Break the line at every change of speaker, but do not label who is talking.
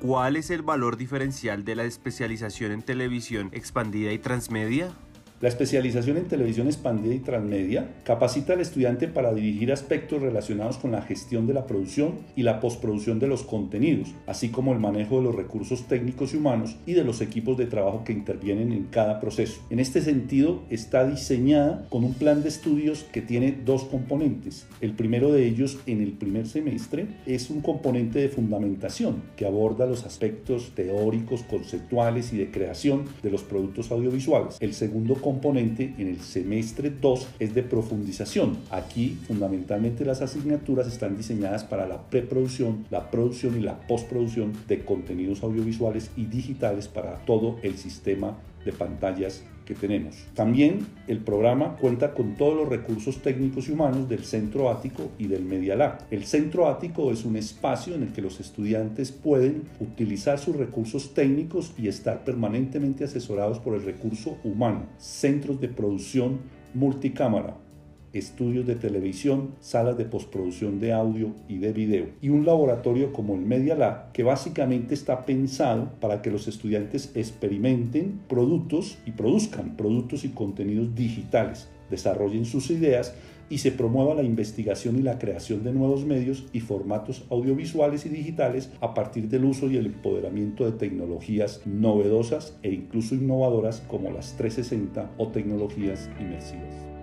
¿cuál es el valor diferencial de la especialización en televisión expandida y transmedia?
La especialización en televisión expandida y transmedia capacita al estudiante para dirigir aspectos relacionados con la gestión de la producción y la postproducción de los contenidos, así como el manejo de los recursos técnicos y humanos y de los equipos de trabajo que intervienen en cada proceso. En este sentido, está diseñada con un plan de estudios que tiene dos componentes. El primero de ellos, en el primer semestre, es un componente de fundamentación que aborda los aspectos teóricos, conceptuales y de creación de los productos audiovisuales. El segundo componente en el semestre 2 es de profundización. Aquí fundamentalmente las asignaturas están diseñadas para la preproducción, la producción y la postproducción de contenidos audiovisuales y digitales para todo el sistema de pantallas que tenemos. También el programa cuenta con todos los recursos técnicos y humanos del Centro Ático y del Media Lab. El Centro Ático es un espacio en el que los estudiantes pueden utilizar sus recursos técnicos y estar permanentemente asesorados por el recurso humano. Centros de producción multicámara, estudios de televisión, salas de postproducción de audio y de video y un laboratorio como el Media Lab que básicamente está pensado para que los estudiantes experimenten productos y produzcan productos y contenidos digitales, desarrollen sus ideas y se promueva la investigación y la creación de nuevos medios y formatos audiovisuales y digitales a partir del uso y el empoderamiento de tecnologías novedosas e incluso innovadoras como las 360 o tecnologías inmersivas.